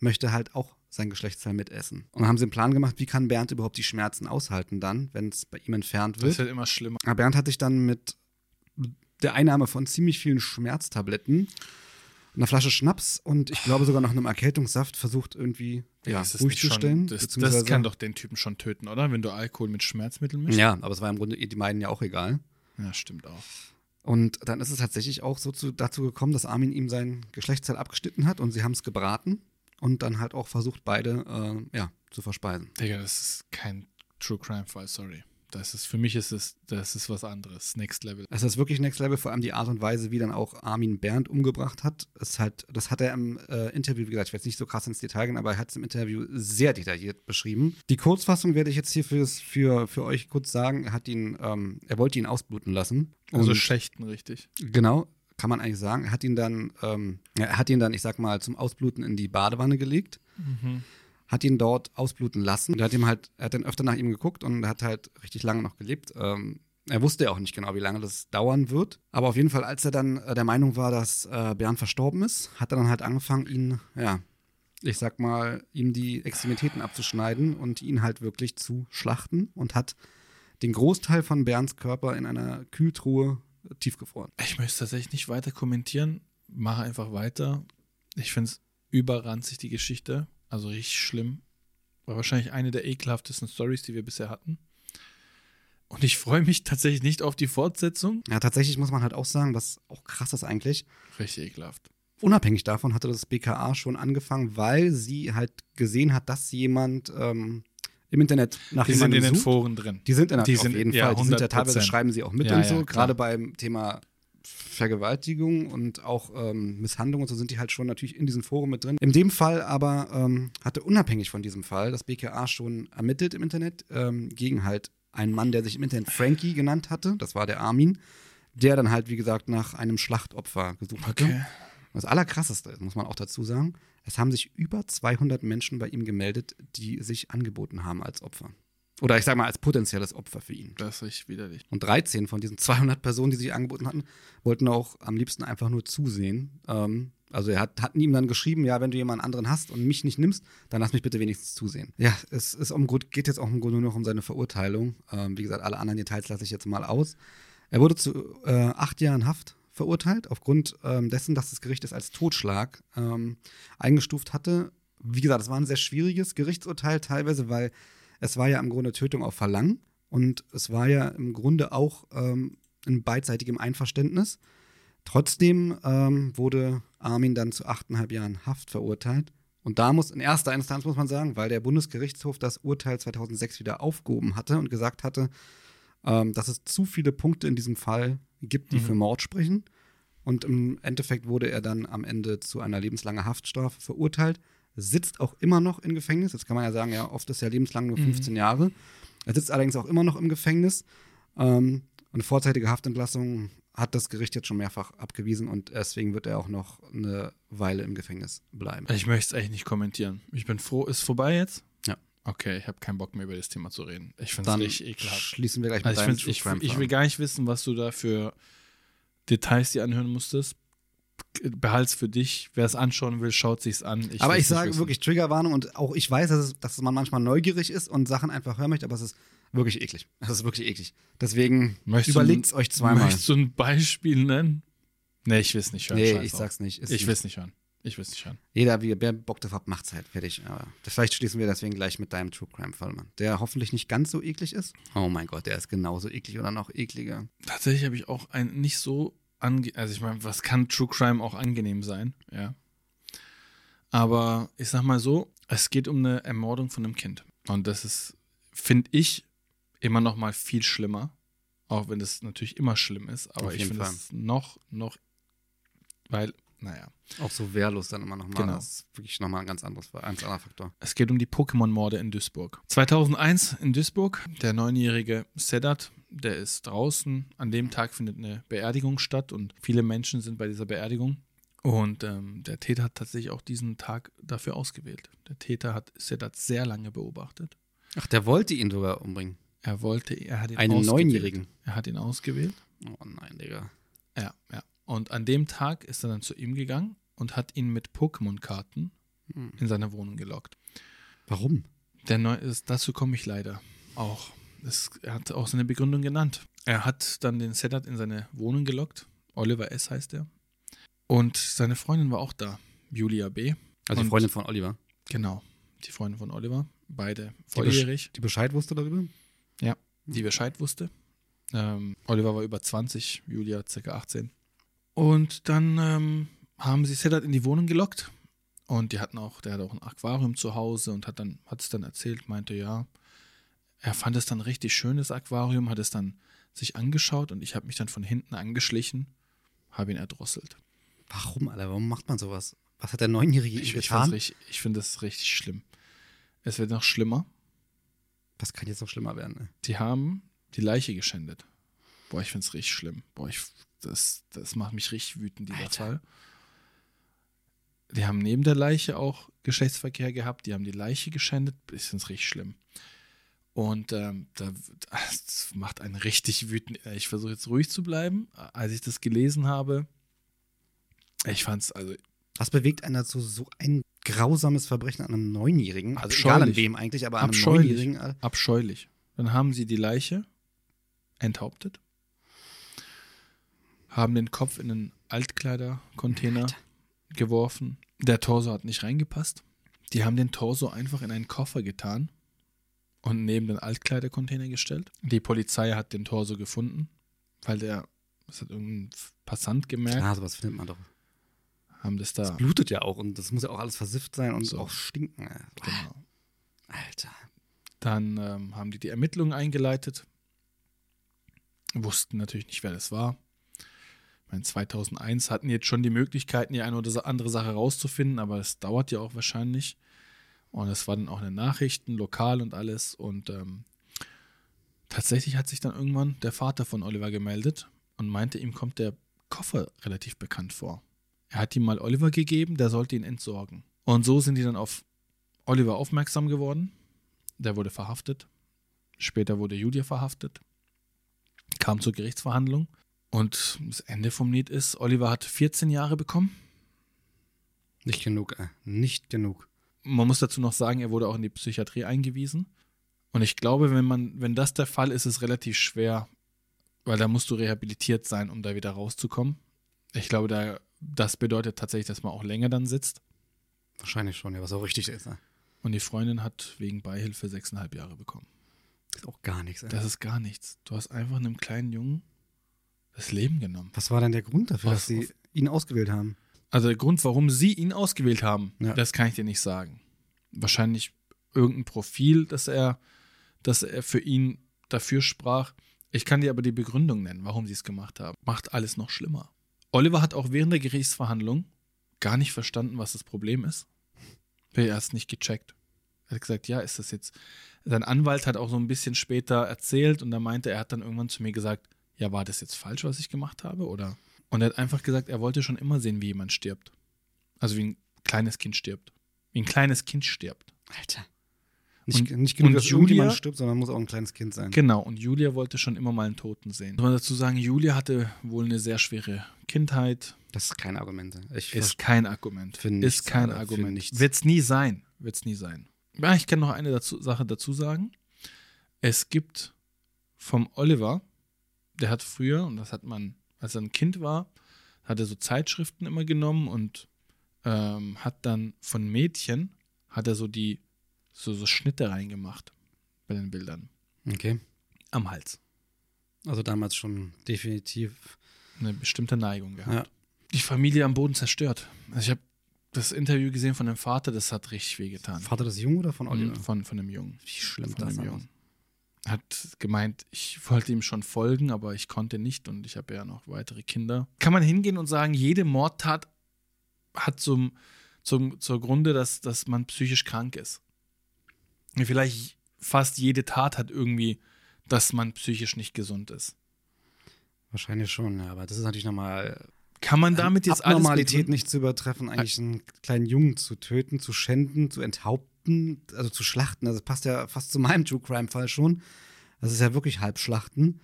möchte halt auch sein Geschlechtsteil mitessen. Und dann haben sie einen Plan gemacht, wie kann Bernd überhaupt die Schmerzen aushalten dann, wenn es bei ihm entfernt Das wird. wird immer schlimmer. Aber Bernd hat sich dann mit der Einnahme von ziemlich vielen Schmerztabletten, einer Flasche Schnaps und ich glaube sogar noch einem Erkältungssaft versucht irgendwie ja, Das ist ruhig zu schon- stellen. Das, das kann doch den Typen schon töten, oder? Wenn du Alkohol mit Schmerzmitteln mischst. Ja, aber es war im Grunde die beiden ja auch egal. Ja, stimmt auch. Und dann ist es tatsächlich auch so zu, dazu gekommen, dass Armin ihm sein Geschlechtsteil abgeschnitten hat und sie haben es gebraten und dann halt auch versucht, beide äh, ja, zu verspeisen. Digga, das ist kein True Crime Fall, sorry. Das ist, für mich ist es, das ist was anderes. Next Level. Es ist wirklich Next Level, vor allem die Art und Weise, wie dann auch Armin Bernd umgebracht hat. Ist halt, das hat er im äh, Interview, wie gesagt, ich werde jetzt nicht so krass ins Detail gehen, aber er hat es im Interview sehr detailliert beschrieben. Die Kurzfassung werde ich jetzt hier fürs, für, für euch kurz sagen. Er hat ihn, ähm, er wollte ihn ausbluten lassen. Also Und- Schächten, richtig. Genau, kann man eigentlich sagen. Er hat ihn dann, ähm, er hat ihn dann, ich sag mal, zum Ausbluten in die Badewanne gelegt, hat ihn dort ausbluten lassen. Und er hat ihm halt, er hat dann öfter nach ihm geguckt und hat halt richtig lange noch gelebt. Ähm, er wusste ja auch nicht genau, wie lange das dauern wird. Aber auf jeden Fall, als er dann äh, der Meinung war, dass äh, Bernd verstorben ist, hat er dann halt angefangen, ihn, ja, ich sag mal, ihm die Extremitäten abzuschneiden und ihn halt wirklich zu schlachten und hat den Großteil von Bernds Körper in einer Kühltruhe tiefgefroren. Ich möchte tatsächlich nicht weiter kommentieren. Mache einfach weiter. Ich finde es überranzig, die Geschichte. Also richtig schlimm. War wahrscheinlich eine der ekelhaftesten Stories, die wir bisher hatten. Und ich freue mich tatsächlich nicht auf die Fortsetzung. Ja, tatsächlich muss man halt auch sagen, was auch krass ist eigentlich. Richtig ekelhaft. unabhängig davon hatte das BKA schon angefangen, weil sie halt gesehen hat, dass jemand ähm, im Internet nach Die sind jemandem in den. Foren drin. Die sind in der, Die auf sind- jeden ja, Fall. Die sind ja 100%. teilweise schreiben sie auch mit Ja, und ja, so. klar. Gerade beim Thema Vergewaltigung und auch ähm, Misshandlung und so sind die halt schon natürlich in diesem Forum mit drin. In dem Fall aber ähm, hatte unabhängig von diesem Fall das BKA schon ermittelt im Internet ähm, gegen halt einen Mann, der sich im Internet Frankie genannt hatte. Das war der Armin, der dann halt, wie gesagt, nach einem Schlachtopfer gesucht hatte. Okay. Das Allerkrasseste muss man auch dazu sagen, es haben sich über 200 Menschen bei ihm gemeldet, die sich angeboten haben als Opfer. Oder ich sag mal als potenzielles Opfer für ihn. Das ist richtig widerlich. Und 13 von diesen 200 Personen, die sich angeboten hatten, wollten auch am liebsten einfach nur zusehen. Ähm, also er hat, hatten ihm dann geschrieben, ja, wenn du jemanden anderen hast und mich nicht nimmst, dann lass mich bitte wenigstens zusehen. Ja, es ist um, geht jetzt auch im Grunde nur noch um seine Verurteilung. Ähm, wie gesagt, alle anderen Details lasse ich jetzt mal aus. Er wurde zu äh, acht Jahren Haft verurteilt, aufgrund ähm, dessen, dass das Gericht es als Totschlag ähm, eingestuft hatte. Wie gesagt, es war ein sehr schwieriges Gerichtsurteil teilweise, weil es war ja im Grunde Tötung auf Verlangen und es war ja im Grunde auch ähm, in beidseitigem Einverständnis. Trotzdem ähm, wurde Armin dann zu achteinhalb Jahren Haft verurteilt. Und da muss in erster Instanz, muss man sagen, weil der Bundesgerichtshof das Urteil 2006 wieder aufgehoben hatte und gesagt hatte, ähm, dass es zu viele Punkte in diesem Fall gibt, die Mhm. für Mord sprechen. Und im Endeffekt wurde er dann am Ende zu einer lebenslangen Haftstrafe verurteilt, sitzt auch immer noch im Gefängnis. Jetzt kann man ja sagen, ja, oft ist ja lebenslang nur Mhm. 15 Jahre. Er sitzt allerdings auch immer noch im Gefängnis. Ähm, eine vorzeitige Haftentlassung hat das Gericht jetzt schon mehrfach abgewiesen und deswegen wird er auch noch eine Weile im Gefängnis bleiben. Ich möchte es eigentlich nicht kommentieren. Ich bin froh. Ist vorbei jetzt? Ja. Okay, ich habe keinen Bock mehr über das Thema zu reden. Ich finde es richtig ekelhaft. schließen wir gleich mit Also ich, ich, Crime ich will gar nicht wissen, was du da für Details dir anhören musstest. Behalt's für dich. Wer es anschauen will, schaut sich's an. Ich aber will's ich sage wissen. wirklich Triggerwarnung und auch ich weiß, dass, es, dass man manchmal neugierig ist und Sachen einfach hören möchte, aber es ist wirklich eklig. Es ist wirklich eklig. Deswegen Möchtest überlegt es ein- euch zweimal. Möchtest du ein Beispiel nennen? Nee, ich will es nicht hören. Nee, Scheiß ich drauf. sag's nicht. Ist Ich nicht- will es nicht hören. Ich will es nicht hören. Jeder, wie wer Bock drauf hat, macht's halt fertig. Aber vielleicht schließen wir deswegen gleich mit deinem True Crime Fall, Mann. Der hoffentlich nicht ganz so eklig ist. Oh mein Gott, der ist genauso eklig oder noch ekliger. Tatsächlich habe ich auch ein nicht so ange also ich meine, was kann True Crime auch angenehm sein, ja. Aber ich sag mal so, es geht um eine Ermordung von einem Kind. Und das ist, finde ich, immer noch mal viel schlimmer. Auch wenn das natürlich immer schlimm ist. Aber ich finde es noch, noch, weil, naja. Auch so wehrlos dann immer nochmal. Genau. Das ist wirklich nochmal ein ganz anderes, ein anderer Faktor. Es geht um die Pokémon-Morde in Duisburg. 2001 in Duisburg, der neunjährige Sedat, der ist draußen. An dem Tag findet eine Beerdigung statt und viele Menschen sind bei dieser Beerdigung. Und ähm, der Täter hat tatsächlich auch diesen Tag dafür ausgewählt. Der Täter hat Sedat sehr lange beobachtet. Ach, der wollte ihn sogar umbringen. Er wollte, er hat ihn Einen ausgewählt. Neunjährigen. Er hat ihn ausgewählt. Oh nein, Digga. Ja, ja. Und an dem Tag ist er dann zu ihm gegangen und hat ihn mit Pokémon-Karten Hm. in seine Wohnung gelockt. Warum? Der Neu ist, dazu komme ich leider auch. Es, er hat auch seine Begründung genannt. Er hat dann den Sedat in seine Wohnung gelockt. Oliver S. heißt er. Und seine Freundin war auch da, Julia B. Also die Und- Freundin von Oliver. Genau, die Freundin von Oliver. Beide Die, besch volljährig, die Bescheid wusste darüber? die Bescheid wusste. Ähm, Oliver war über 20, Julia ca. 18. Und dann ähm, haben sie Sedat in die Wohnung gelockt. Und die hatten auch, der hat auch ein Aquarium zu Hause und hat dann, hat es dann erzählt, meinte, ja, er fand es dann richtig schön, das Aquarium, hat es dann sich angeschaut und ich habe mich dann von hinten angeschlichen, habe ihn erdrosselt. Warum, Alter? Warum macht man sowas? Was hat der Neunjährige Ich, ich, getan? richtig- ich finde das richtig schlimm. Es wird noch schlimmer. Was kann jetzt noch schlimmer werden? Ne? Die haben die Leiche geschändet. Boah, ich finde es richtig schlimm. Boah, ich, das, das macht mich richtig wütend, dieser Alter. Fall. Die haben neben der Leiche auch Geschlechtsverkehr gehabt, die haben die Leiche geschändet. Ich finde es richtig schlimm. Und ähm, da, das macht einen richtig wütend. Ich versuche jetzt ruhig zu bleiben. Als ich das gelesen habe, ich fand es, also Was bewegt einen dazu, so ein grausames Verbrechen an einem Neunjährigen? Also egal an wem eigentlich, aber an einem. Neunjährigen. Abscheulich. Dann haben sie die Leiche enthauptet, haben den Kopf in einen Altkleidercontainer geworfen. Der Torso hat nicht reingepasst. Die haben den Torso einfach in einen Koffer getan und neben den Altkleidercontainer gestellt. Die Polizei hat den Torso gefunden, weil der, das hat irgendein Passant gemerkt, Klar, sowas findet man doch. haben das da. Das blutet ja auch und das muss ja auch alles versifft sein und So. auch stinken. ey. Genau. Alter. Dann ähm, haben die die Ermittlungen eingeleitet. Wussten natürlich nicht, wer das war. Meine, 2001 hatten jetzt schon die Möglichkeiten, die eine oder andere Sache rauszufinden, aber es dauert ja auch wahrscheinlich. Und es war dann auch in den Nachrichten, lokal und alles. Und ähm, tatsächlich hat sich dann irgendwann der Vater von Oliver gemeldet und meinte, ihm kommt der Koffer relativ bekannt vor. Er hat ihm mal Oliver gegeben, der sollte ihn entsorgen. Und so sind die dann auf Oliver aufmerksam geworden. Der wurde verhaftet. Später wurde Julia verhaftet. Kam zur Gerichtsverhandlung. Und das Ende vom Lied ist, Oliver hat 14 Jahre bekommen. Nicht genug, ey. Nicht genug. Man muss dazu noch sagen, er wurde auch in die Psychiatrie eingewiesen. Und ich glaube, wenn man, wenn das der Fall ist, ist es relativ schwer, weil da musst du rehabilitiert sein, um da wieder rauszukommen. Ich glaube, da, das bedeutet tatsächlich, dass man auch länger dann sitzt. Wahrscheinlich schon, ja, was auch richtig ist. Ne? Und die Freundin hat wegen Beihilfe sechseinhalb Jahre bekommen. Ist auch gar nichts. Ey. Das ist gar nichts. Du hast einfach einem kleinen Jungen das Leben genommen. Was war denn der Grund dafür, Was- dass sie ihn ausgewählt haben? Also der Grund, warum sie ihn ausgewählt haben, Ja. das kann ich dir nicht sagen. Wahrscheinlich irgendein Profil, das er, das er für ihn dafür sprach. Ich kann dir aber die Begründung nennen, warum sie es gemacht haben. Macht alles noch schlimmer. Oliver hat auch während der Gerichtsverhandlung gar nicht verstanden, was das Problem ist. Er hat es nicht gecheckt. Er hat gesagt, ja, ist das jetzt. Sein Anwalt hat auch so ein bisschen später erzählt und da meinte er, hat dann irgendwann zu mir gesagt, ja, war das jetzt falsch, was ich gemacht habe? Oder? Und er hat einfach gesagt, er wollte schon immer sehen, wie jemand stirbt. Also wie ein kleines Kind stirbt. Wie ein kleines Kind stirbt. Alter. Nicht, Und- nicht genug, und dass Julia- irgendjemand stirbt, sondern muss auch ein kleines Kind sein. Genau, und Julia wollte schon immer mal einen Toten sehen. Muss man dazu sagen, Julia hatte wohl eine sehr schwere Kindheit. Das ist kein Argument. Ich Ist kein Argument. Für nichts, ist kein Argument. nichts. Wird's nie sein. Wird's nie sein. Ja, ich kann noch eine dazu, Sache dazu sagen. Es gibt vom Oliver, der hat früher, und das hat man, als er ein Kind war, hat er so Zeitschriften immer genommen und ähm, hat dann von Mädchen, hat er so die, so, so Schnitte reingemacht bei den Bildern okay. am Hals. Also damals schon definitiv. Eine bestimmte Neigung gehabt. Ja. Die Familie am Boden zerstört. Also ich habe das Interview gesehen von dem Vater, das hat richtig wehgetan. Vater des Jungen oder von Oliver? Von, von dem Jungen. Wie schlimm Von das dem. Jungen. Hat gemeint, ich wollte ihm schon folgen, aber ich konnte nicht und ich habe ja noch weitere Kinder. Kann man hingehen und sagen, jede Mordtat hat zum, zum, zur Grunde, dass, dass man psychisch krank ist. Vielleicht fast jede Tat hat irgendwie, dass man psychisch nicht gesund ist. Wahrscheinlich schon, aber das ist natürlich nochmal Kann man damit jetzt alles Abnormalität begründen? nicht zu übertreffen, eigentlich einen kleinen Jungen zu töten, zu schänden, zu enthaupten, also zu schlachten. Also das passt ja fast zu meinem True Crime Fall schon. Das ist ja wirklich halb Schlachten.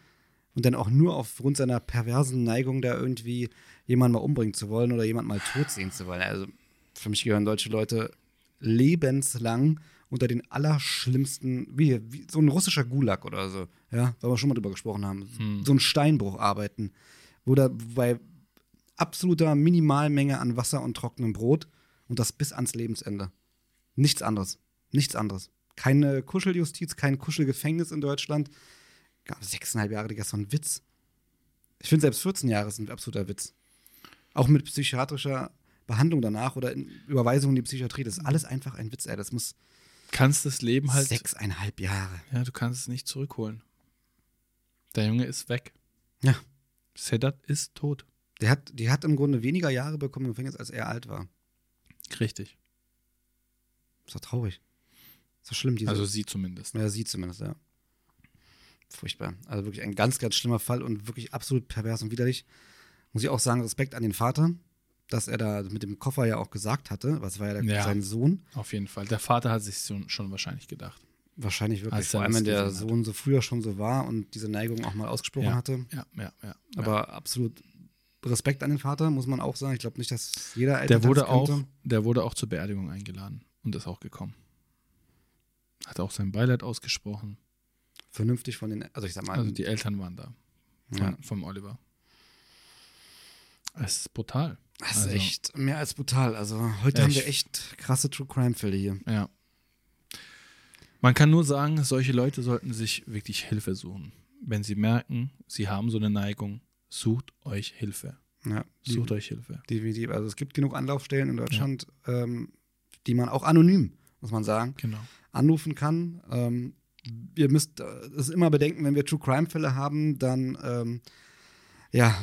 Und dann auch nur aufgrund seiner perversen Neigung, da irgendwie jemanden mal umbringen zu wollen oder jemanden mal tot sehen zu wollen. Also für mich gehören deutsche Leute lebenslang unter den allerschlimmsten, wie, wie so ein russischer Gulag oder so, ja, weil wir schon mal drüber gesprochen haben, Hm. so ein Steinbruch arbeiten, wo da bei absoluter Minimalmenge an Wasser und trockenem Brot und das bis ans Lebensende. Nichts anderes. Nichts anderes. Keine Kuscheljustiz, kein Kuschelgefängnis in Deutschland. Sechseinhalb Jahre, Digga, ist so ein Witz. Ich finde selbst 14 Jahre ist ein absoluter Witz. Auch mit psychiatrischer Behandlung danach oder in Überweisung in die Psychiatrie. Das ist alles einfach ein Witz, ey. Das muss kannst das Leben halt. sechseinhalb Jahre. Ja, du kannst es nicht zurückholen. Der Junge ist weg. Ja. Sedat ist tot. Der hat, die hat im Grunde weniger Jahre bekommen im Gefängnis, als er alt war. Richtig. Ist doch traurig. Ist doch schlimm, diese. Also sie zumindest. Ja, sie zumindest, ja. Furchtbar. Also wirklich ein ganz, ganz schlimmer Fall und wirklich absolut pervers und widerlich. Muss ich auch sagen, Respekt an den Vater, dass er da mit dem Koffer ja auch gesagt hatte, was war ja, der, Ja. sein Sohn. Auf jeden Fall. Der Vater hat sich schon, schon wahrscheinlich gedacht. Wahrscheinlich wirklich. Vor allem, wenn der gesehen hat. Sohn so früher schon so war und diese Neigung auch mal ausgesprochen Ja. hatte. Ja, ja, ja. Aber absolut Respekt an den Vater, muss man auch sagen. Ich glaube nicht, dass jeder der Elternteil wurde auch, der wurde auch zur Beerdigung eingeladen und ist auch gekommen. Hat auch sein Beileid ausgesprochen. vernünftig von den, also ich sag mal, Also die Eltern waren da. Ja, Vom Oliver. Es ist brutal. das ist also- echt mehr als brutal. Also heute Ja, haben wir echt krasse True Crime Fälle hier. Ja. Man kann nur sagen, solche Leute sollten sich wirklich Hilfe suchen. Wenn sie merken, sie haben so eine Neigung, sucht euch Hilfe. Ja, Sucht euch Hilfe. definitiv. Also es gibt genug Anlaufstellen in Deutschland, ähm, die man auch anonym, muss man sagen, Genau. anrufen kann. Ähm, ihr müsst äh, es immer bedenken, wenn wir True Crime-Fälle haben, dann ähm, ja,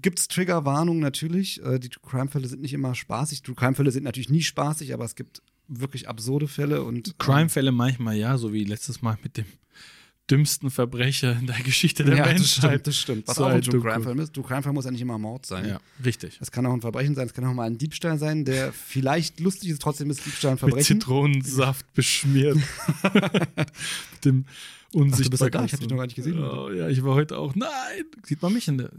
gibt es Triggerwarnungen natürlich. Äh, die True Crime-Fälle sind nicht immer spaßig. True Crime-Fälle sind natürlich nie spaßig, aber es gibt wirklich absurde Fälle und ähm, Crime-Fälle manchmal ja, so wie letztes Mal mit dem dümmsten Verbrecher in der Geschichte der ja, das Menschheit. stimmt, das stimmt. Was So auch ein True ist. True Crime-Fall muss ja nicht immer Mord sein. Ja, richtig. Das kann auch ein Verbrechen sein, es kann auch mal ein Diebstahl sein, der vielleicht lustig ist, trotzdem ist Diebstahl ein Mit Verbrechen. Zitronensaft beschmiert. mit dem Ach, du bist ja da, Unsichtbarkeits- ich hab dich noch gar nicht gesehen. Oh, ja, ich war heute auch. Nein! Sieht man mich in der.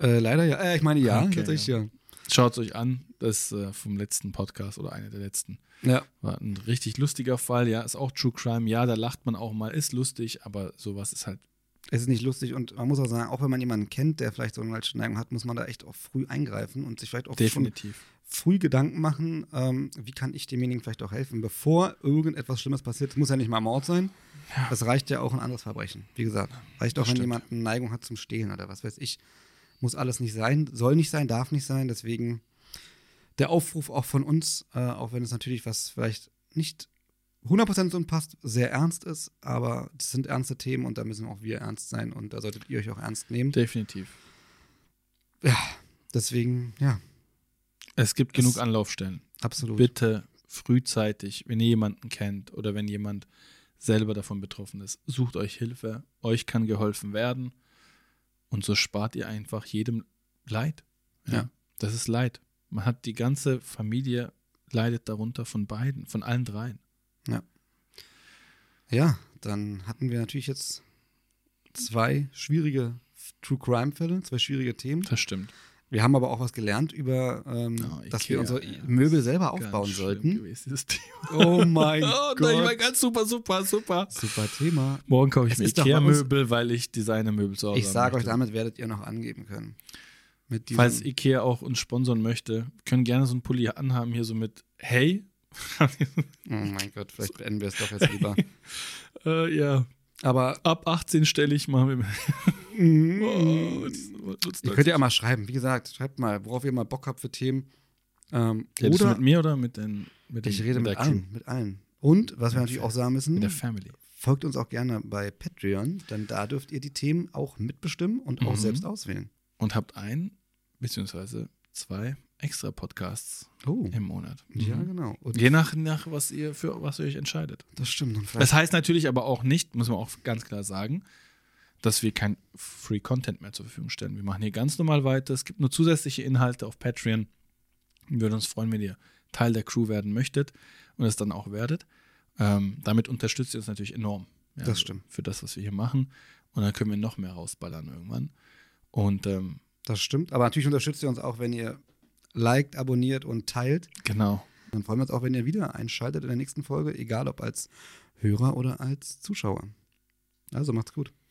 Äh, leider ja. Äh, ich meine ja, Okay, tatsächlich ja. Schaut es euch an. Das ist äh, vom letzten Podcast oder einer der letzten. Ja, War ein richtig lustiger Fall. Ja, ist auch True Crime. Ja, da lacht man auch mal. Ist lustig, aber sowas ist halt. es ist nicht lustig und man muss auch sagen, auch wenn man jemanden kennt, der vielleicht so eine falsche Neigung hat, muss man da echt auch früh eingreifen und sich vielleicht auch schon Definitiv. früh Gedanken machen, ähm, wie kann ich demjenigen vielleicht auch helfen, bevor irgendetwas Schlimmes passiert. Es muss ja nicht mal Mord sein. Das reicht ja auch ein anderes Verbrechen. Wie gesagt, reicht auch, wenn jemand eine Neigung hat zum Stehlen oder was weiß ich. Muss alles nicht sein, soll nicht sein, darf nicht sein. Deswegen der Aufruf auch von uns, äh, auch wenn es natürlich was vielleicht nicht 100% so passt, sehr ernst ist, aber es sind ernste Themen und da müssen auch wir ernst sein und da solltet ihr euch auch ernst nehmen. Definitiv. Deswegen, ja, Es gibt Es- genug Anlaufstellen. absolut. Bitte frühzeitig, wenn ihr jemanden kennt oder wenn jemand selber davon betroffen ist, sucht euch Hilfe. Euch kann geholfen werden. Und so spart ihr einfach jedem Leid. Ja. Das ist Leid. Man hat die ganze Familie leidet darunter von beiden, von allen dreien. Ja, dann hatten wir natürlich jetzt zwei schwierige True Crime-Fälle, zwei schwierige Themen. Das stimmt. Wir haben aber auch was gelernt über, ähm, Oh, dass wir unsere ja. Möbel selber aufbauen sollten. Gewesen. Oh mein Oh, nein, war Gott. ganz super, super, super. Super Thema. Morgen kaufe ich Es mir Ikea-Möbel, weil ich Designer-Möbel zu Hause Ich sage euch, damit werdet ihr noch angeben können. Falls Ikea auch uns sponsern möchte, können gerne so einen Pulli anhaben, hier so mit Hey. oh mein Gott, vielleicht beenden wir es doch jetzt lieber. äh, ja, Aber ab 18 stelle ich mal. Mit, oh, ihr könnt ja mal schreiben. Wie gesagt, schreibt mal, worauf ihr mal Bock habt für Themen. Ähm, Redest du oder mit mir oder mit, den, mit, den, ich rede mit, der allen, mit allen. Und was wir natürlich auch sagen müssen, Mit der Family. folgt uns auch gerne bei Patreon, denn da dürft ihr die Themen auch mitbestimmen und auch Mhm. selbst auswählen. Und habt ein, beziehungsweise zwei extra Podcasts Oh, im Monat. ja, Mhm. genau. Und Je nach, nach was ihr für was ihr euch entscheidet. das stimmt. Das heißt natürlich aber auch nicht, muss man auch ganz klar sagen, dass wir kein Free Content mehr zur Verfügung stellen. Wir machen hier ganz normal weiter. Es gibt nur zusätzliche Inhalte auf Patreon. Wir würden uns freuen, wenn ihr Teil der Crew werden möchtet und es dann auch werdet. Ähm, damit unterstützt ihr uns natürlich enorm. Ja, Das stimmt. Für das, was wir hier machen. Und dann können wir noch mehr rausballern irgendwann. Und ähm, das stimmt. Aber natürlich unterstützt ihr uns auch, wenn ihr liked, abonniert und teilt. genau. Dann freuen wir uns auch, wenn ihr wieder einschaltet in der nächsten Folge, egal ob als Hörer oder als Zuschauer. Also macht's gut.